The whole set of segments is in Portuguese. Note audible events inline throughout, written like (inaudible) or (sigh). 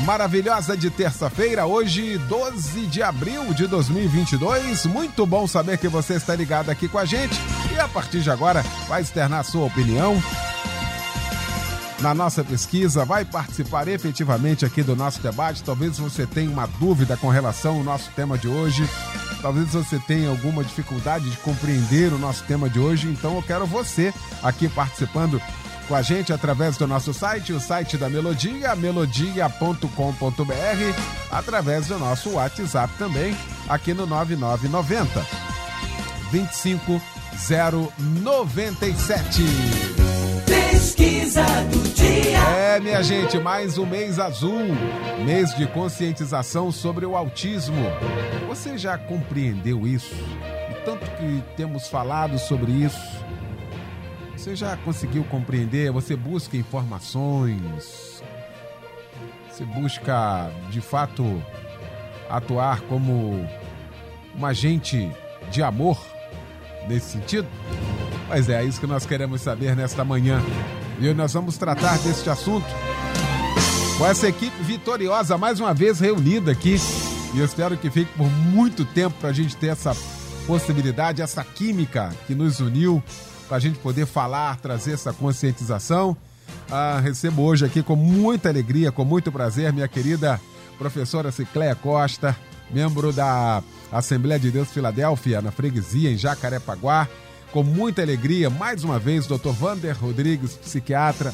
maravilhosa de terça-feira, hoje 12 de abril de 2022. Muito bom saber que você está ligado aqui com a gente e a partir de agora vai externar sua opinião na nossa pesquisa, vai participar efetivamente aqui do nosso debate. Talvez você tenha uma dúvida com relação ao nosso tema de hoje. Talvez você tenha alguma dificuldade de compreender o nosso tema de hoje, então eu quero você aqui participando com a gente através do nosso site, o site da Melodia, melodia.com.br, através do nosso WhatsApp também, aqui no 9990 25097. Pesquisa do dia. É, minha gente, mais um mês azul, mês de conscientização sobre o autismo. Você já compreendeu isso? E tanto que temos falado sobre isso você já conseguiu compreender? Você busca informações? Você busca, de fato, atuar como um agente de amor nesse sentido? Pois é, é isso que nós queremos saber nesta manhã. E nós vamos tratar deste assunto com essa equipe vitoriosa mais uma vez reunida aqui. E eu espero que fique por muito tempo para a gente ter essa possibilidade, essa química que nos uniu para a gente poder falar, trazer essa conscientização. Ah, recebo hoje aqui com muita alegria, com muito prazer, minha querida professora Cicléia Costa, membro da Assembleia de Deus Filadélfia, na freguesia, em Jacarepaguá. Com muita alegria, mais uma vez, Dr. Vander Rodrigues, psiquiatra,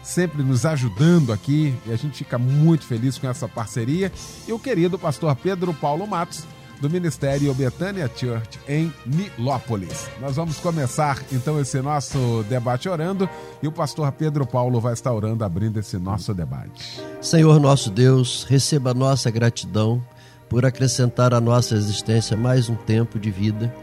sempre nos ajudando aqui e a gente fica muito feliz com essa parceria. E o querido pastor Pedro Paulo Matos, do Ministério Betânia Church em Nilópolis. Nós vamos começar então esse nosso debate orando e o pastor Pedro Paulo vai estar orando abrindo esse nosso debate. Senhor nosso Deus, receba nossa gratidão por acrescentar à nossa existência mais um tempo de vida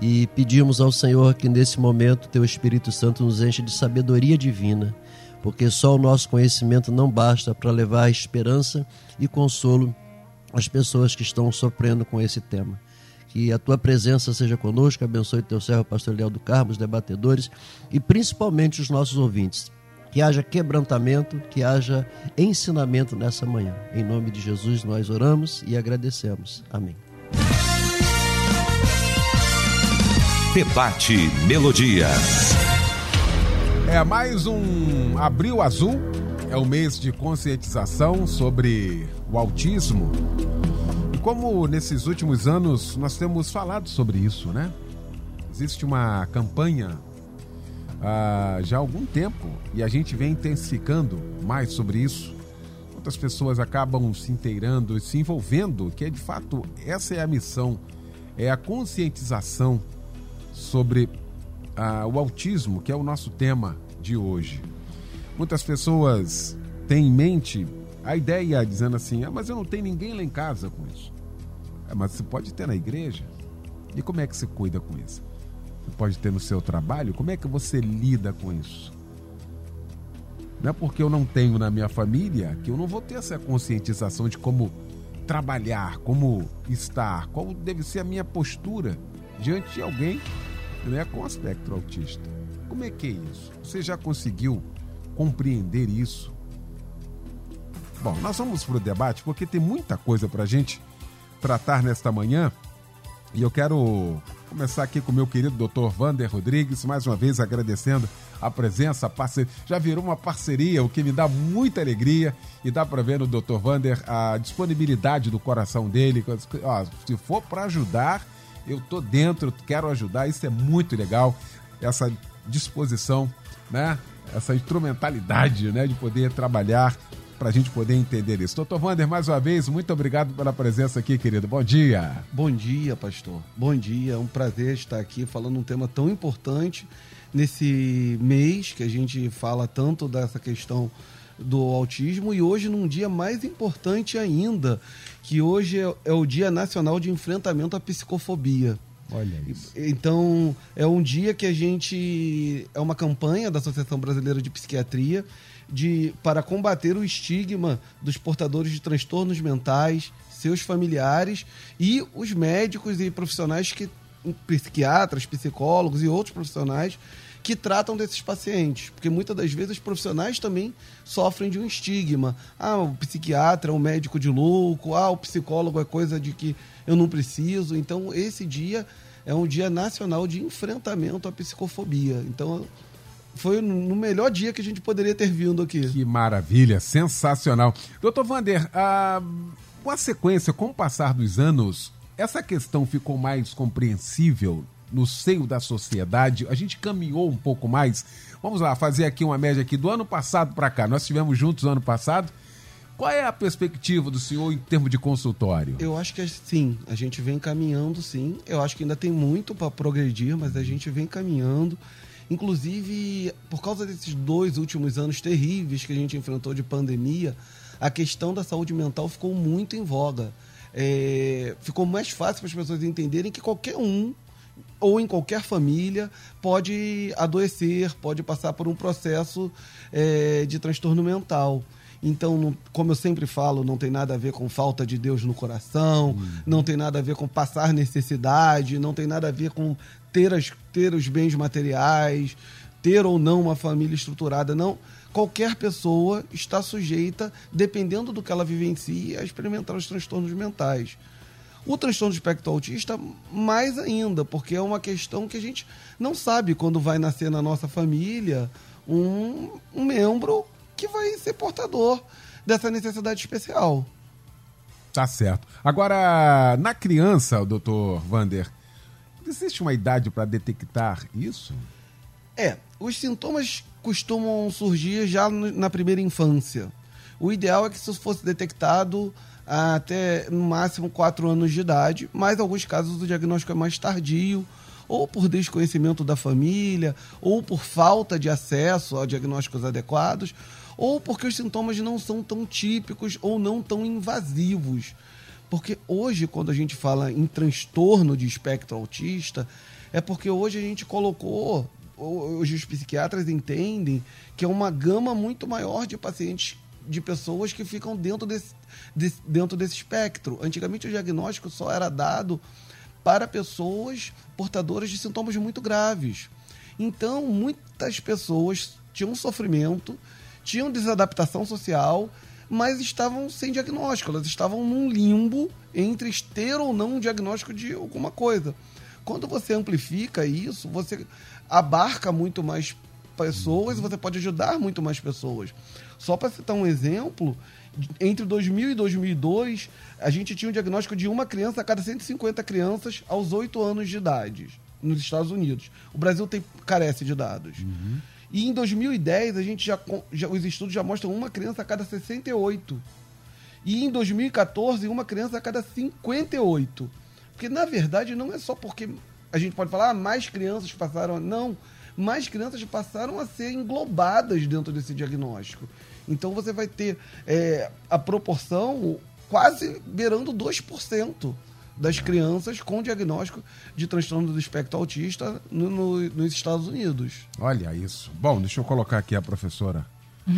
e pedimos ao Senhor que nesse momento teu Espírito Santo nos enche de sabedoria divina, porque só o nosso conhecimento não basta para levar esperança e consolo as pessoas que estão sofrendo com esse tema. Que a tua presença seja conosco, abençoe teu servo, pastor Léo do Carmo, os debatedores e principalmente os nossos ouvintes. Que haja quebrantamento, que haja ensinamento nessa manhã. Em nome de Jesus nós oramos e agradecemos. Amém. Debate Melodia. É mais um Abril Azul, é o mês de conscientização sobre o autismo. E como nesses últimos anos nós temos falado sobre isso, né? Existe uma campanha ah, já há algum tempo e a gente vem intensificando mais sobre isso. Muitas pessoas acabam se inteirando e se envolvendo, que é de fato essa é a missão, é a conscientização sobre ah, o autismo, que é o nosso tema de hoje. Muitas pessoas têm em mente a ideia dizendo assim: ah, mas eu não tenho ninguém lá em casa com isso. É, mas você pode ter na igreja. E como é que você cuida com isso? Você pode ter no seu trabalho. Como é que você lida com isso? Não é porque eu não tenho na minha família que eu não vou ter essa conscientização de como trabalhar, como estar, qual deve ser a minha postura diante de alguém né, com aspecto autista. Como é que é isso? Você já conseguiu compreender isso? Bom, nós vamos para o debate porque tem muita coisa para a gente tratar nesta manhã. E eu quero começar aqui com o meu querido Dr. Vander Rodrigues, mais uma vez agradecendo a presença, a parceria. Já virou uma parceria, o que me dá muita alegria. E dá para ver no Dr. Vander a disponibilidade do coração dele. Ó, se for para ajudar, eu tô dentro, quero ajudar. Isso é muito legal. Essa disposição, né? Essa instrumentalidade, né? De poder trabalhar para a gente poder entender isso. Doutor Wander, mais uma vez, muito obrigado pela presença aqui, querido. Bom dia. Bom dia, pastor. Bom dia. É um prazer estar aqui falando um tema tão importante nesse mês que a gente fala tanto dessa questão do autismo e hoje num dia mais importante ainda, que hoje é, é o Dia Nacional de Enfrentamento à Psicofobia. Olha isso. Então, é um dia que a gente. É uma campanha da Associação Brasileira de Psiquiatria de, para combater o estigma dos portadores de transtornos mentais, seus familiares e os médicos e profissionais que. psiquiatras, psicólogos e outros profissionais que tratam desses pacientes. Porque muitas das vezes os profissionais também sofrem de um estigma. Ah, o psiquiatra é um médico de louco, ah, o psicólogo é coisa de que eu não preciso. Então, esse dia é um dia nacional de enfrentamento à psicofobia. Então, foi no melhor dia que a gente poderia ter vindo aqui. Que maravilha, sensacional. Doutor Vander, ah, com a sequência, com o passar dos anos, essa questão ficou mais compreensível no seio da sociedade, a gente caminhou um pouco mais. Vamos lá, fazer aqui uma média aqui do ano passado para cá. Nós estivemos juntos no ano passado. Qual é a perspectiva do senhor em termos de consultório? Eu acho que sim, a gente vem caminhando sim. Eu acho que ainda tem muito para progredir, mas a gente vem caminhando. Inclusive, por causa desses dois últimos anos terríveis que a gente enfrentou de pandemia, a questão da saúde mental ficou muito em voga. É, ficou mais fácil para as pessoas entenderem que qualquer um ou em qualquer família pode adoecer, pode passar por um processo é, de transtorno mental. Então, como eu sempre falo, não tem nada a ver com falta de Deus no coração, uhum. não tem nada a ver com passar necessidade, não tem nada a ver com ter, as, ter os bens materiais, ter ou não uma família estruturada. Não. Qualquer pessoa está sujeita, dependendo do que ela vivencia, a experimentar os transtornos mentais. O transtorno de espectro autista, mais ainda, porque é uma questão que a gente não sabe quando vai nascer na nossa família um, um membro que vai ser portador dessa necessidade especial. Tá certo. Agora, na criança, doutor Vander, existe uma idade para detectar isso? É, os sintomas costumam surgir já na primeira infância. O ideal é que isso fosse detectado até no máximo 4 anos de idade, mas em alguns casos o diagnóstico é mais tardio, ou por desconhecimento da família, ou por falta de acesso a diagnósticos adequados, ou porque os sintomas não são tão típicos ou não tão invasivos. Porque hoje, quando a gente fala em transtorno de espectro autista, é porque hoje a gente colocou, hoje os psiquiatras entendem que é uma gama muito maior de pacientes de pessoas que ficam dentro desse, desse, dentro desse espectro. Antigamente o diagnóstico só era dado para pessoas portadoras de sintomas muito graves. Então, muitas pessoas tinham sofrimento, tinham desadaptação social, mas estavam sem diagnóstico, elas estavam num limbo entre ter ou não um diagnóstico de alguma coisa. Quando você amplifica isso, você abarca muito mais pessoas você pode ajudar muito mais pessoas. Só para citar um exemplo, entre 2000 e 2002, a gente tinha um diagnóstico de uma criança a cada 150 crianças aos 8 anos de idade nos Estados Unidos. O Brasil tem, carece de dados. Uhum. E em 2010, a gente já, já, os estudos já mostram uma criança a cada 68. E em 2014, uma criança a cada 58. Porque, na verdade, não é só porque a gente pode falar, ah, mais crianças passaram. Não. Mais crianças passaram a ser englobadas dentro desse diagnóstico. Então você vai ter é, a proporção quase beirando 2% das crianças com diagnóstico de transtorno do espectro autista no, no, nos Estados Unidos. Olha isso. Bom, deixa eu colocar aqui a professora.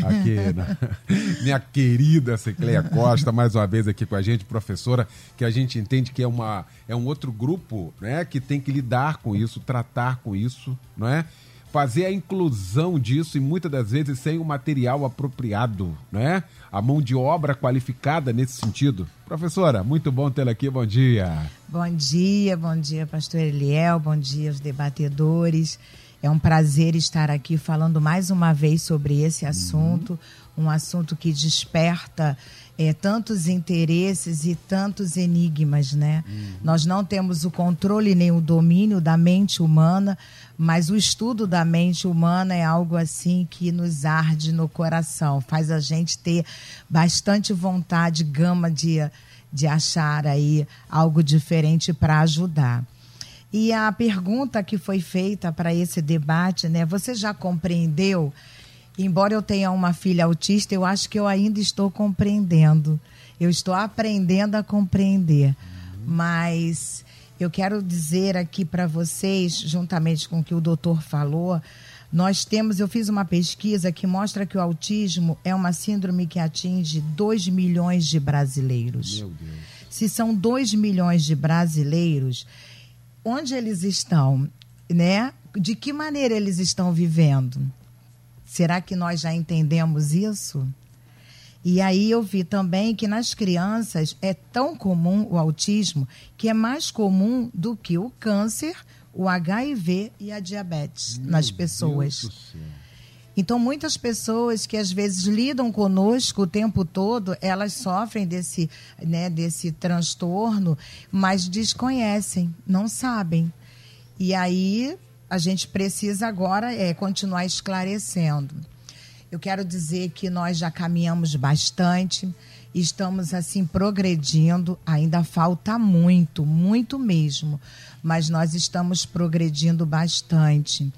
Aqui, né? (laughs) minha querida Cecleia Costa, mais uma vez aqui com a gente, professora, que a gente entende que é, uma, é um outro grupo né, que tem que lidar com isso, tratar com isso, não é? fazer a inclusão disso e muitas das vezes sem o material apropriado, né? A mão de obra qualificada nesse sentido. Professora, muito bom tê-la aqui, bom dia. Bom dia, bom dia, pastor Eliel, bom dia aos debatedores. É um prazer estar aqui falando mais uma vez sobre esse assunto, uhum. um assunto que desperta é, tantos interesses e tantos enigmas, né? Uhum. Nós não temos o controle nem o domínio da mente humana, mas o estudo da mente humana é algo assim que nos arde no coração, faz a gente ter bastante vontade, gama de, de achar aí algo diferente para ajudar. E a pergunta que foi feita para esse debate, né? Você já compreendeu embora eu tenha uma filha autista, eu acho que eu ainda estou compreendendo. Eu estou aprendendo a compreender. Mas eu quero dizer aqui para vocês, juntamente com o que o doutor falou, nós temos, eu fiz uma pesquisa que mostra que o autismo é uma síndrome que atinge 2 milhões de brasileiros. Meu Deus. Se são 2 milhões de brasileiros, onde eles estão, né? De que maneira eles estão vivendo? Será que nós já entendemos isso? E aí eu vi também que nas crianças é tão comum o autismo que é mais comum do que o câncer, o HIV e a diabetes Meu nas pessoas. Deus do céu. Então, muitas pessoas que às vezes lidam conosco o tempo todo, elas sofrem desse, né, desse transtorno, mas desconhecem, não sabem. E aí a gente precisa agora é, continuar esclarecendo. Eu quero dizer que nós já caminhamos bastante, estamos assim progredindo, ainda falta muito, muito mesmo, mas nós estamos progredindo bastante.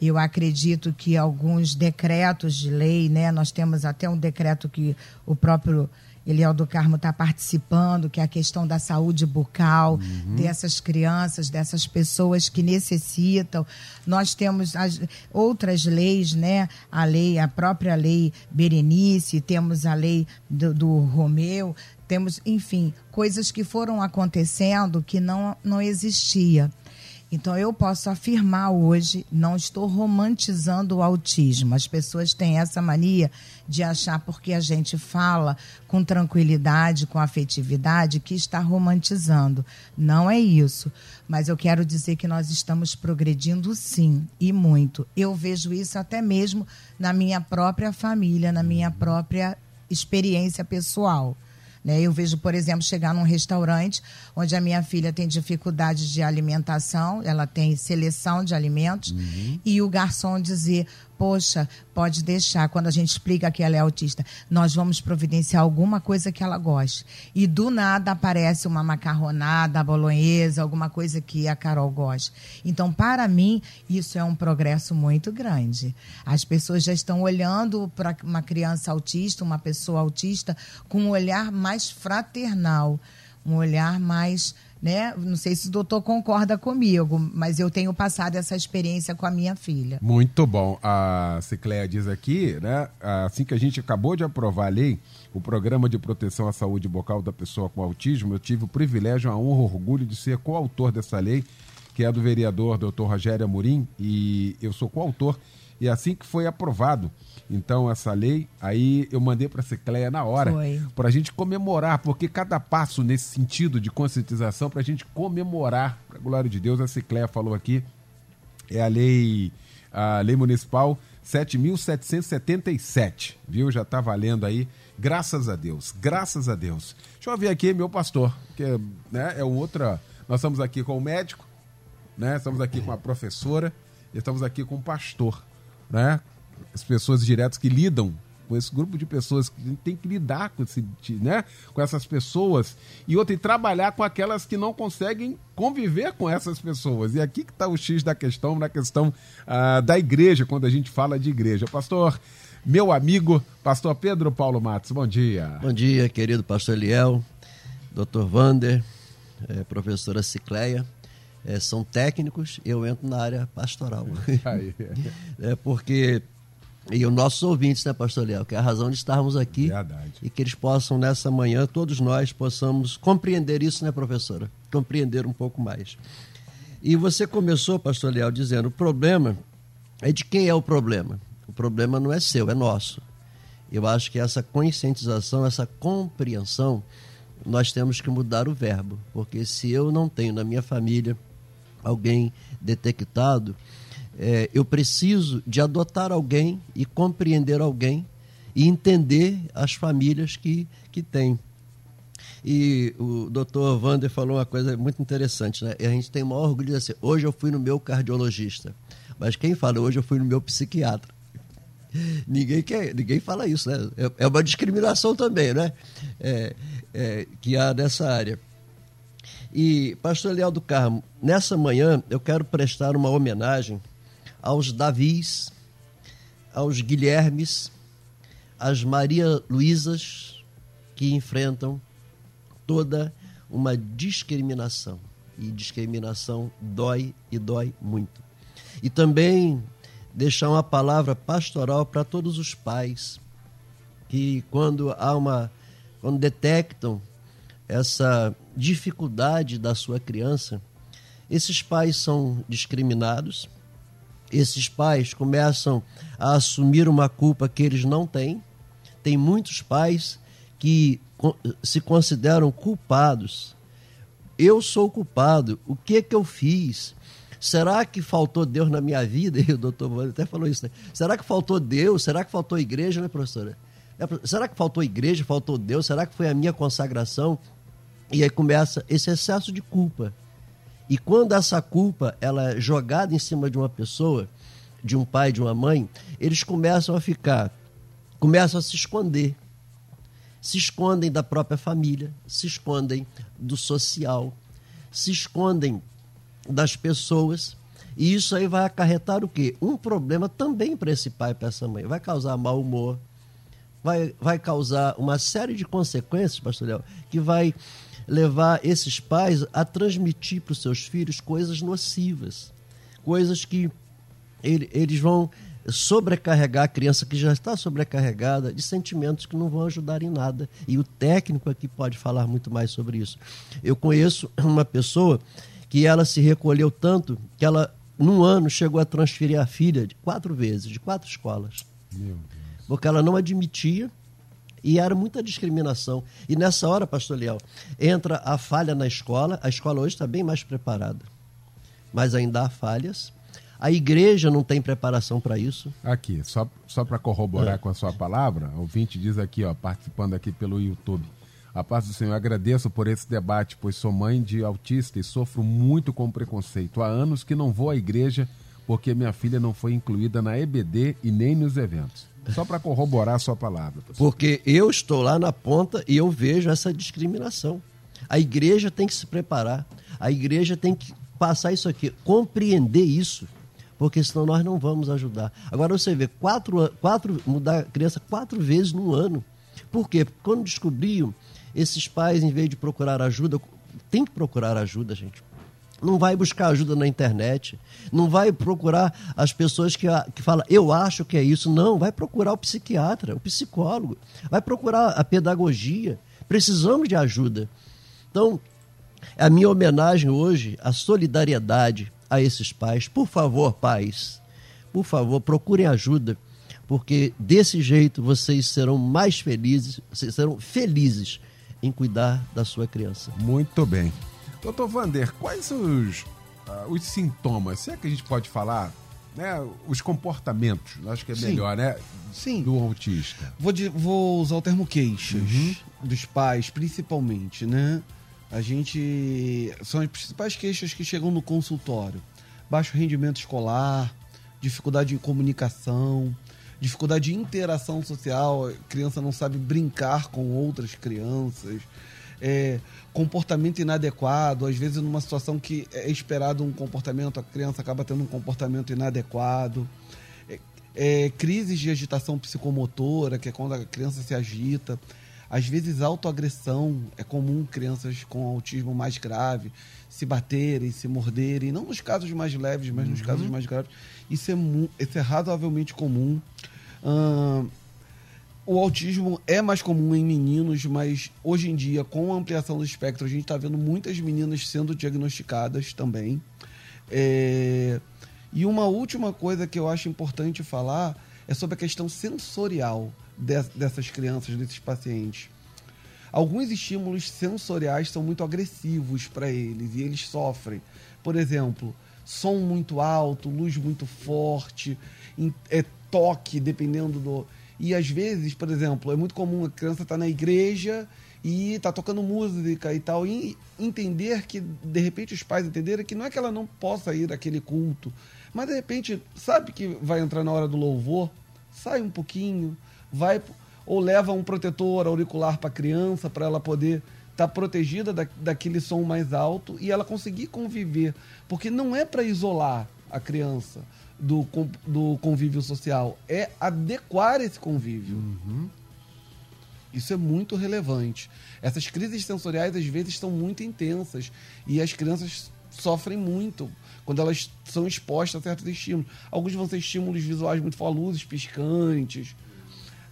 Eu acredito que alguns decretos de lei, né? Nós temos até um decreto que o próprio Eliel do Carmo está participando, que é a questão da saúde bucal dessas crianças, dessas pessoas que necessitam. Nós temos as outras leis, né? A lei, a própria lei Berenice, temos a lei do, do Romeu, temos, enfim, coisas que foram acontecendo que não, não existia. Então eu posso afirmar hoje, não estou romantizando o autismo. As pessoas têm essa mania de achar porque a gente fala com tranquilidade, com afetividade, que está romantizando. Não é isso. Mas eu quero dizer que nós estamos progredindo sim, e muito. Eu vejo isso até mesmo na minha própria família, na minha própria experiência pessoal. Né? Eu vejo, por exemplo, chegar num restaurante onde a minha filha tem dificuldade de alimentação, ela tem seleção de alimentos, e o garçom dizer: Poxa, pode deixar, quando a gente explica que ela é autista, nós vamos providenciar alguma coisa que ela goste. E do nada aparece uma macarronada, bolonhesa, alguma coisa que a Carol gosta. Então, para mim, isso é um progresso muito grande. As pessoas já estão olhando para uma criança autista, uma pessoa autista, com um olhar mais fraternal, um olhar mais. Né? Não sei se o doutor concorda comigo, mas eu tenho passado essa experiência com a minha filha. Muito bom. A Cicleia diz aqui, né? Assim que a gente acabou de aprovar a lei, o programa de proteção à saúde bucal da pessoa com autismo, eu tive o privilégio, a honra, o orgulho de ser coautor dessa lei, que é do vereador Dr. Rogério Amorim, e eu sou coautor. E assim que foi aprovado, então, essa lei, aí eu mandei para a Cicleia na hora, para a gente comemorar, porque cada passo nesse sentido de conscientização, para a gente comemorar, para glória de Deus, a Cicleia falou aqui, é a lei, a lei municipal 7.777, viu? Já está valendo aí, graças a Deus, graças a Deus. Deixa eu ver aqui meu pastor, que é, né, é outra. Nós estamos aqui com o médico, né? Estamos aqui com a professora, e estamos aqui com o pastor, né? As pessoas diretas que lidam com esse grupo de pessoas que tem que lidar com esse, né? Com essas pessoas e outra e trabalhar com aquelas que não conseguem conviver com essas pessoas. E aqui que está o X da questão, na questão ah, da igreja, quando a gente fala de igreja. Pastor, meu amigo, pastor Pedro Paulo Matos, bom dia. Bom dia, querido pastor Eliel, doutor Vander, eh, professora Cicleia. Eh, são técnicos, eu entro na área pastoral. (laughs) É porque. E os nossos ouvintes, né, pastor Léo? Que é a razão de estarmos aqui. Verdade. E que eles possam, nessa manhã, todos nós possamos compreender isso, né, professora? Compreender um pouco mais. E você começou, pastor Leal, dizendo: o problema é de quem é o problema. O problema não é seu, é nosso. Eu acho que essa conscientização, essa compreensão, nós temos que mudar o verbo. Porque se eu não tenho na minha família alguém detectado, é, eu preciso de adotar alguém e compreender alguém e entender as famílias que, que têm. E o doutor Vander falou uma coisa muito interessante, né? A gente tem o maior orgulho de assim, hoje eu fui no meu cardiologista. Mas quem fala hoje eu fui no meu psiquiatra? (laughs) Ninguém, quer, ninguém fala isso, né? É, é uma discriminação também, né? É, é, que há nessa área. E, pastor Leal do Carmo, nessa manhã eu quero prestar uma homenagem aos Davis, aos Guilhermes, às Maria Luísas, que enfrentam toda uma discriminação. E discriminação dói e dói muito. E também deixar uma palavra pastoral para todos os pais que quando há uma quando detectam essa dificuldade da sua criança, esses pais são discriminados, esses pais começam a assumir uma culpa que eles não têm. Tem muitos pais que se consideram culpados. Eu sou culpado. O que que eu fiz? Será que faltou Deus na minha vida? (laughs) E o doutor até falou isso, né? Será que faltou Deus? Será que faltou igreja, né, professora? É, será que faltou igreja? Faltou Deus? Será que foi a minha consagração? E aí começa esse excesso de culpa. E quando essa culpa ela é jogada em cima de uma pessoa, de um pai, de uma mãe, eles começam a ficar, começam a se esconder. Se escondem da própria família, se escondem do social, se escondem das pessoas. E isso aí vai acarretar o quê? Um problema também para esse pai, para essa mãe. Vai causar mau humor, vai, vai causar uma série de consequências, pastor Léo, que vai levar esses pais a transmitir para os seus filhos coisas nocivas, coisas que ele, eles vão sobrecarregar a criança que já está sobrecarregada de sentimentos que não vão ajudar em nada. E o técnico aqui pode falar muito mais sobre isso. Eu conheço uma pessoa que ela se recolheu tanto que ela, num ano, chegou a transferir a filha de quatro vezes, de quatro escolas. Porque ela não admitia e era muita discriminação. E nessa hora, pastor Leal, entra a falha na escola. A escola hoje está bem mais preparada. Mas ainda há falhas. A igreja não tem preparação para isso. Aqui, só, só para corroborar é. com a sua palavra, o ouvinte diz aqui, ó, participando aqui pelo YouTube. A paz do Senhor, agradeço por esse debate, pois sou mãe de autista e sofro muito com preconceito. Há anos que não vou à igreja porque minha filha não foi incluída na EBD e nem nos eventos. Só para corroborar a sua palavra. Professor. Porque eu estou lá na ponta e eu vejo essa discriminação. A igreja tem que se preparar. A igreja tem que passar isso aqui, compreender isso, porque senão nós não vamos ajudar. Agora você vê, quatro, quatro, mudar a criança quatro vezes no ano. Por quê? Porque quando descobriam, esses pais, em vez de procurar ajuda, tem que procurar ajuda, gente. Não vai buscar ajuda na internet. Não vai procurar as pessoas que, que falam, eu acho que é isso. Não, vai procurar o psiquiatra, o psicólogo. Vai procurar a pedagogia. Precisamos de ajuda. Então, a minha homenagem hoje, a solidariedade a esses pais. Por favor, pais, por favor, procurem ajuda, porque desse jeito vocês serão mais felizes, vocês serão felizes em cuidar da sua criança. Muito bem. Doutor Vander, quais os, uh, os sintomas, se é que a gente pode falar, né, os comportamentos, acho que é Sim. melhor, né? Sim. Do autista. Vou, de, vou usar o termo queixas uhum. dos pais, principalmente, né? A gente. São as principais queixas que chegam no consultório: baixo rendimento escolar, dificuldade de comunicação, dificuldade de interação social, a criança não sabe brincar com outras crianças, é, comportamento inadequado, às vezes numa situação que é esperado um comportamento, a criança acaba tendo um comportamento inadequado. É, é, crises de agitação psicomotora, que é quando a criança se agita. Às vezes, autoagressão. É comum crianças com autismo mais grave se baterem, se morderem. Não nos casos mais leves, mas uhum. nos casos mais graves. Isso é, isso é razoavelmente comum. O autismo é mais comum em meninos, mas hoje em dia, com a ampliação do espectro, a gente está vendo muitas meninas sendo diagnosticadas também. É... E uma última coisa que eu acho importante falar é sobre a questão sensorial dessas crianças, desses pacientes. Alguns estímulos sensoriais são muito agressivos para eles e eles sofrem. Por exemplo, som muito alto, luz muito forte, é toque, dependendo do. E às vezes, por exemplo, é muito comum a criança estar tá na igreja e está tocando música e tal, e entender que, de repente, os pais entenderem que não é que ela não possa ir àquele culto, mas de repente, sabe que vai entrar na hora do louvor, sai um pouquinho, vai ou leva um protetor auricular para a criança para ela poder estar tá protegida da, daquele som mais alto e ela conseguir conviver, porque não é para isolar a criança, do, do convívio social, é adequar esse convívio. Isso é muito relevante. Essas crises sensoriais, às vezes, são muito intensas e as crianças sofrem muito quando elas são expostas a certos estímulos. Alguns vão ser estímulos visuais muito fortes, luzes piscantes,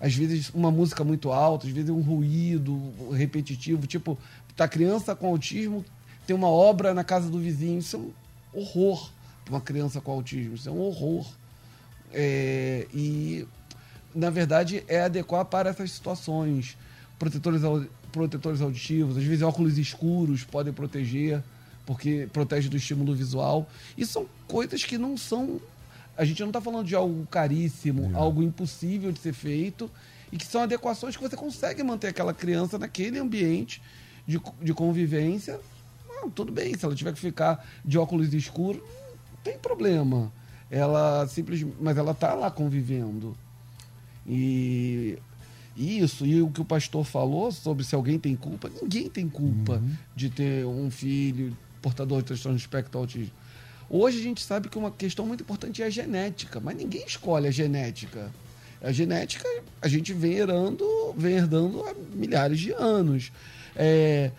às vezes uma música muito alta, às vezes um ruído repetitivo. Tipo, a criança com autismo tem uma obra na casa do vizinho. Isso é um horror uma criança com autismo. Isso é um horror. É, e, na verdade, é adequar para essas situações. Protetores, protetores auditivos, às vezes óculos escuros podem proteger, porque protege do estímulo visual. E são coisas que não são. A gente não está falando de algo caríssimo, algo impossível de ser feito, e que são adequações que você consegue manter aquela criança naquele ambiente de, de convivência. Ah, tudo bem, se ela tiver que ficar de óculos escuros, tem problema. Ela simplesmente. Mas ela está lá convivendo. E isso, e o que o pastor falou sobre se alguém tem culpa, ninguém tem culpa de ter um filho portador de transtorno de espectro autismo. Hoje a gente sabe que uma questão muito importante é a genética, mas ninguém escolhe a genética. A genética a gente vem herdando, vem herdando há milhares de anos. É,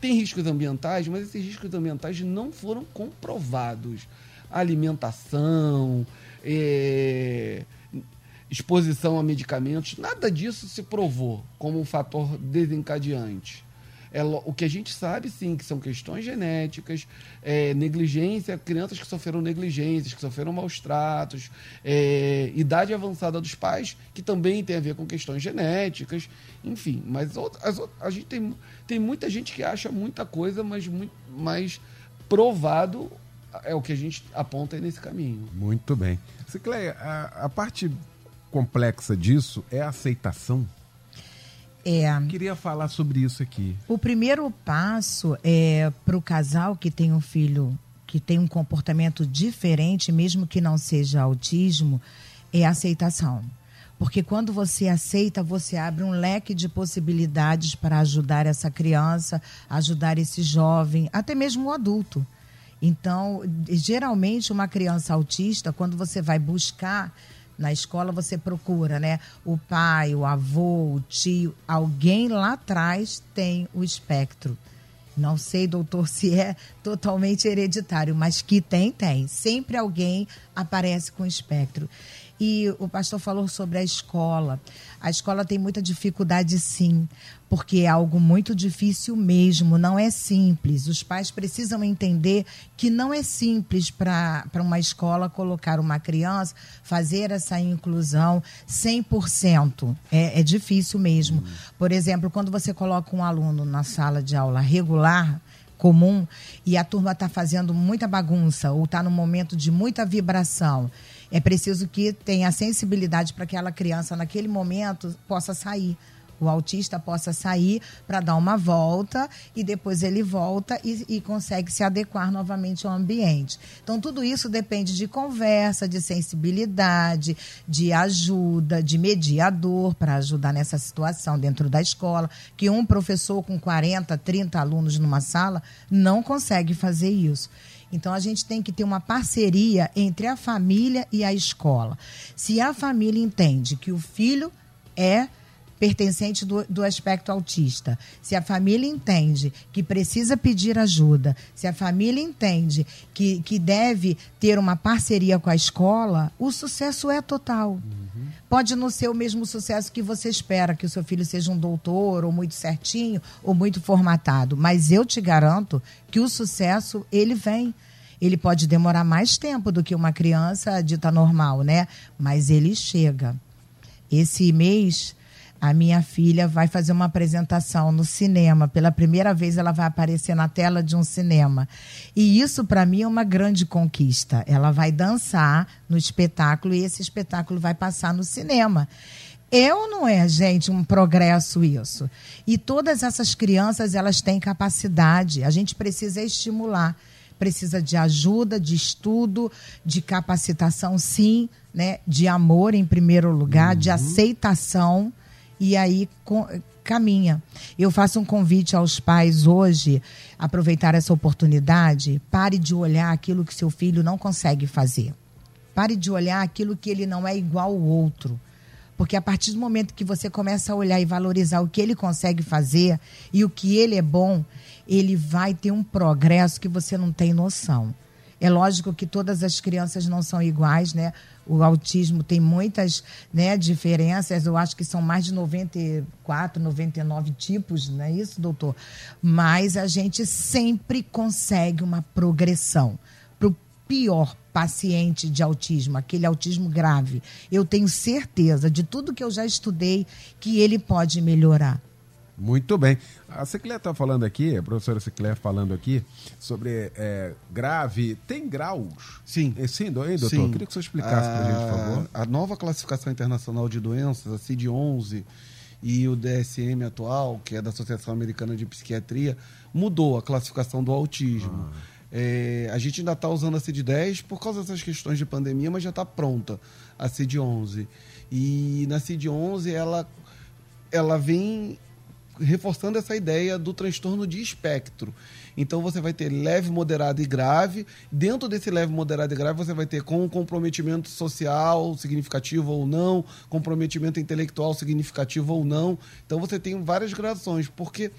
tem riscos ambientais, mas esses riscos ambientais não foram comprovados. Alimentação, é, exposição a medicamentos, nada disso se provou como um fator desencadeante. É, o que a gente sabe, sim, que são questões genéticas, é, negligência, crianças que sofreram negligências, que sofreram maus tratos, é, idade avançada dos pais, que também tem a ver com questões genéticas, enfim. Mas a gente tem, tem muita gente que acha muita coisa, mas, muito, mas provado é o que a gente aponta aí nesse caminho. Muito bem. Cicleia, a, a parte complexa disso é a aceitação. É. Queria falar sobre isso aqui. O primeiro passo é para o casal que tem um filho que tem um comportamento diferente, mesmo que não seja autismo, é a aceitação. Porque quando você aceita, você abre um leque de possibilidades para ajudar essa criança, ajudar esse jovem, até mesmo o adulto. Então, geralmente, uma criança autista, quando você vai buscar na escola, você procura, né? O pai, o avô, o tio, alguém lá atrás tem o espectro. Não sei, doutor, (laughs) se é totalmente hereditário, mas que tem, tem. Sempre alguém aparece com espectro. E o pastor falou sobre a escola. A escola tem muita dificuldade, sim, porque é algo muito difícil mesmo, não é simples. Os pais precisam entender que não é simples para uma escola colocar uma criança, fazer essa inclusão 100%. É, é difícil mesmo. Por exemplo, quando você coloca um aluno na sala de aula regular, comum e a turma está fazendo muita bagunça ou está num momento de muita vibração, é preciso que tenha sensibilidade para que aquela criança, naquele momento, possa sair. O autista possa sair para dar uma volta e depois ele volta e, e consegue se adequar novamente ao ambiente. Então, tudo isso depende de conversa, de sensibilidade, de ajuda, de mediador para ajudar nessa situação dentro da escola. Que um professor com 40, 30 alunos numa sala não consegue fazer isso. Então a gente tem que ter uma parceria entre a família e a escola. Se a família entende que o filho é pertencente do, do aspecto autista, se a família entende que precisa pedir ajuda, se a família entende que, que deve ter uma parceria com a escola, o sucesso é total. Pode não ser o mesmo sucesso que você espera, que o seu filho seja um doutor, ou muito certinho, ou muito formatado. Mas eu te garanto que o sucesso, ele vem. Ele pode demorar mais tempo do que uma criança dita normal, né? Mas ele chega. Esse mês, a minha filha vai fazer uma apresentação no cinema. Pela primeira vez, ela vai aparecer na tela de um cinema. E isso, para mim, é uma grande conquista. Ela vai dançar no espetáculo e esse espetáculo vai passar no cinema. É ou não é, gente, um progresso isso? E todas essas crianças, elas têm capacidade. A gente precisa estimular. Precisa de ajuda, de estudo, de capacitação, sim, né? de amor em primeiro lugar, de aceitação e aí com, caminha. Eu faço um convite aos pais hoje, aproveitar essa oportunidade, pare de olhar aquilo que seu filho não consegue fazer. Pare de olhar aquilo que ele não é igual ao outro. Porque a partir do momento que você começa a olhar e valorizar o que ele consegue fazer e o que ele é bom, ele vai ter um progresso que você não tem noção. É lógico que todas as crianças não são iguais, né? O autismo tem muitas né, diferenças, eu acho que são mais de 94, 99 tipos, não é isso, doutor? Mas a gente sempre consegue uma progressão. Para o pior paciente de autismo, aquele autismo grave, eu tenho certeza de tudo que eu já estudei que ele pode melhorar. Muito bem. A Ciclé está falando aqui, a professora Ciclé falando aqui, sobre é, grave. Tem graus? Sim. É, sim, doutor? Sim. Queria que você explicasse para a gente, por favor. A nova classificação internacional de doenças, a CID-11 e o DSM atual, que é da Associação Americana de Psiquiatria, mudou a classificação do autismo. É, a gente ainda está usando a CID-10 por causa dessas questões de pandemia, mas já está pronta a CID-11. E na CID-11 ela, ela vem reforçando essa ideia do transtorno de espectro. Então você vai ter leve, moderado e grave. Dentro desse leve, moderado e grave, você vai ter com comprometimento social significativo ou não, comprometimento intelectual significativo ou não. Então você tem várias gradações, porque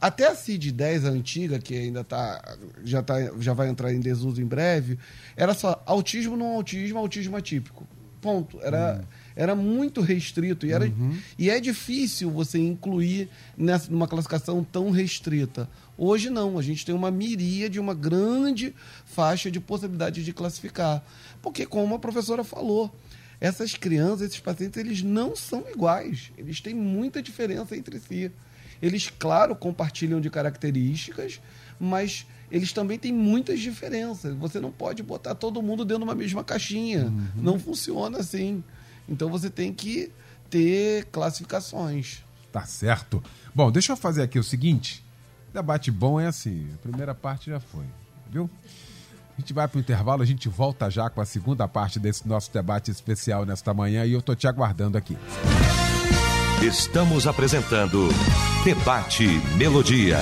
até a CID-10, a antiga, que ainda tá, já, tá, já vai entrar em desuso em breve, era só autismo não autismo, autismo atípico. Ponto. Era, era muito restrito e, era, e é difícil você incluir nessa, numa classificação tão restrita. Hoje não, a gente tem uma miríade, uma grande faixa de possibilidade de classificar. Porque, como a professora falou, essas crianças, esses pacientes, eles não são iguais. Eles têm muita diferença entre si. Eles, claro, compartilham de características, mas eles também têm muitas diferenças. Você não pode botar todo mundo dentro de uma mesma caixinha. Não funciona assim. Então você tem que ter classificações. Tá certo. Bom, deixa eu fazer aqui o seguinte. Debate bom é assim. A primeira parte já foi, viu? A gente vai para o intervalo, a gente volta já com a segunda parte desse nosso debate especial nesta manhã e eu tô te aguardando aqui. Estamos apresentando Debate Melodia.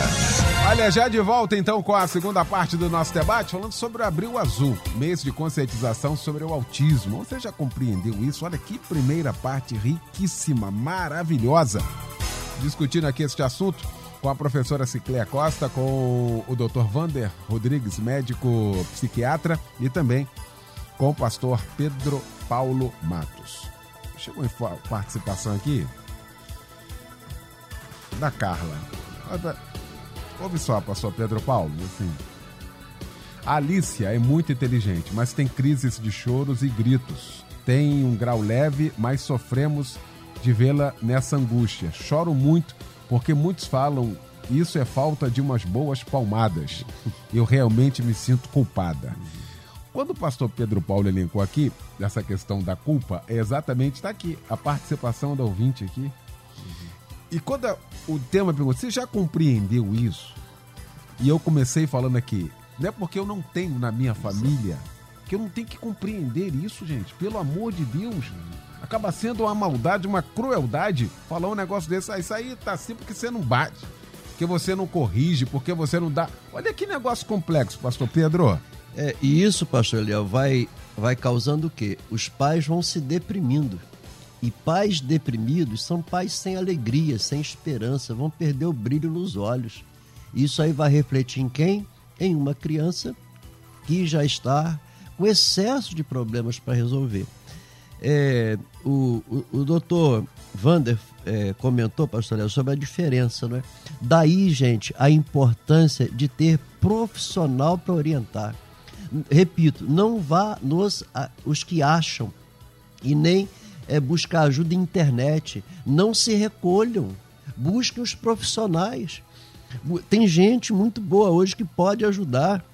Olha, já de volta então com a segunda parte do nosso debate, falando sobre o Abril Azul, mês de conscientização sobre o autismo. Você já compreendeu isso? Olha que primeira parte riquíssima, maravilhosa. Discutindo aqui este assunto com a professora Cicléa Costa, com o Dr. Vander Rodrigues, médico psiquiatra, e também com o pastor Pedro Paulo Matos. Chegou fa- participação aqui da Carla. Ouve só, pastor Pedro Paulo, assim. A Alicia é muito inteligente, mas tem crises de choros e gritos. Tem um grau leve, mas sofremos de vê-la nessa angústia. Choro muito porque muitos falam isso é falta de umas boas palmadas. Eu realmente me sinto culpada. Quando o pastor Pedro Paulo elencou aqui essa questão da culpa, é exatamente está aqui a participação da ouvinte aqui. E quando o tema perguntou, você já compreendeu isso? E eu comecei falando aqui, não é porque eu não tenho na minha família que eu não tenho que compreender isso, gente. Pelo amor de Deus. Acaba sendo uma maldade, uma crueldade falar um negócio desse. Ah, isso aí tá assim porque você não bate, porque você não corrige, porque você não dá. Olha que negócio complexo, pastor Pedro. É, e isso, pastor Eliel, vai, vai causando o quê? Os pais vão se deprimindo. E pais deprimidos são pais sem alegria, sem esperança, vão perder o brilho nos olhos. Isso aí vai refletir em quem? Em uma criança que já está com excesso de problemas para resolver. É, o, o, o doutor Vander é, comentou, pastor Léo, sobre a diferença, não é? Daí, gente, a importância de ter profissional para orientar. Repito, não vá nos a- os que acham e nem é, buscar ajuda na internet. Não se recolham. Busquem os profissionais. Tem gente muito boa hoje que pode ajudar.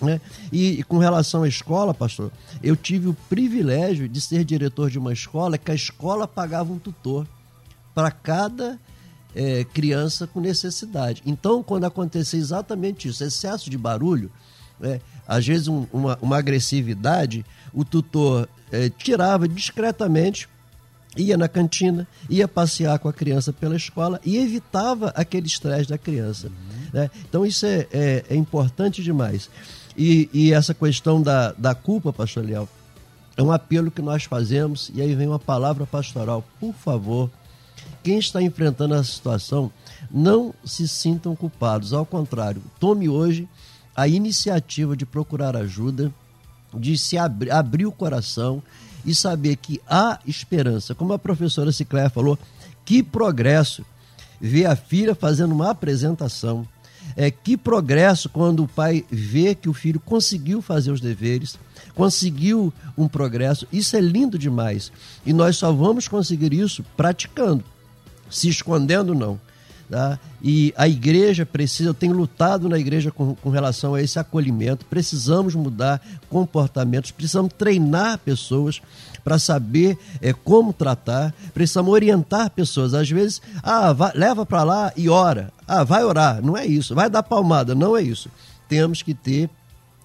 né? E, e com relação à escola, pastor, eu tive o privilégio de ser diretor de uma escola que a escola pagava um tutor para cada eh, criança com necessidade. Então, quando acontecia exatamente isso, excesso de barulho, né, às vezes um- uma, uma agressividade, o tutor eh, tirava discretamente ia na cantina, ia passear com a criança pela escola e evitava aquele estresse da criança. né? Então isso é, é- é importante demais. E, e essa questão da, da culpa, pastor Leal, É um apelo que nós fazemos e aí vem uma palavra pastoral. Por favor, quem está enfrentando essa situação, não se sintam culpados. Ao contrário, tome hoje a iniciativa de procurar ajuda, de se abrir, abrir o coração e saber que há esperança. Como a professora Cicléia falou, que progresso ver a filha fazendo uma apresentação. É, que progresso quando o pai vê que o filho conseguiu fazer os deveres, conseguiu um progresso. Isso é lindo demais. E nós só vamos conseguir isso praticando, se escondendo, não. Tá? E a igreja precisa, eu tenho lutado na igreja com, com relação a esse acolhimento. Precisamos mudar comportamentos, precisamos treinar pessoas para saber é, como tratar, precisamos orientar pessoas. Às vezes, ah, vai, leva para lá e ora. Ah, vai orar. Não é isso. Vai dar palmada. Não é isso. Temos que ter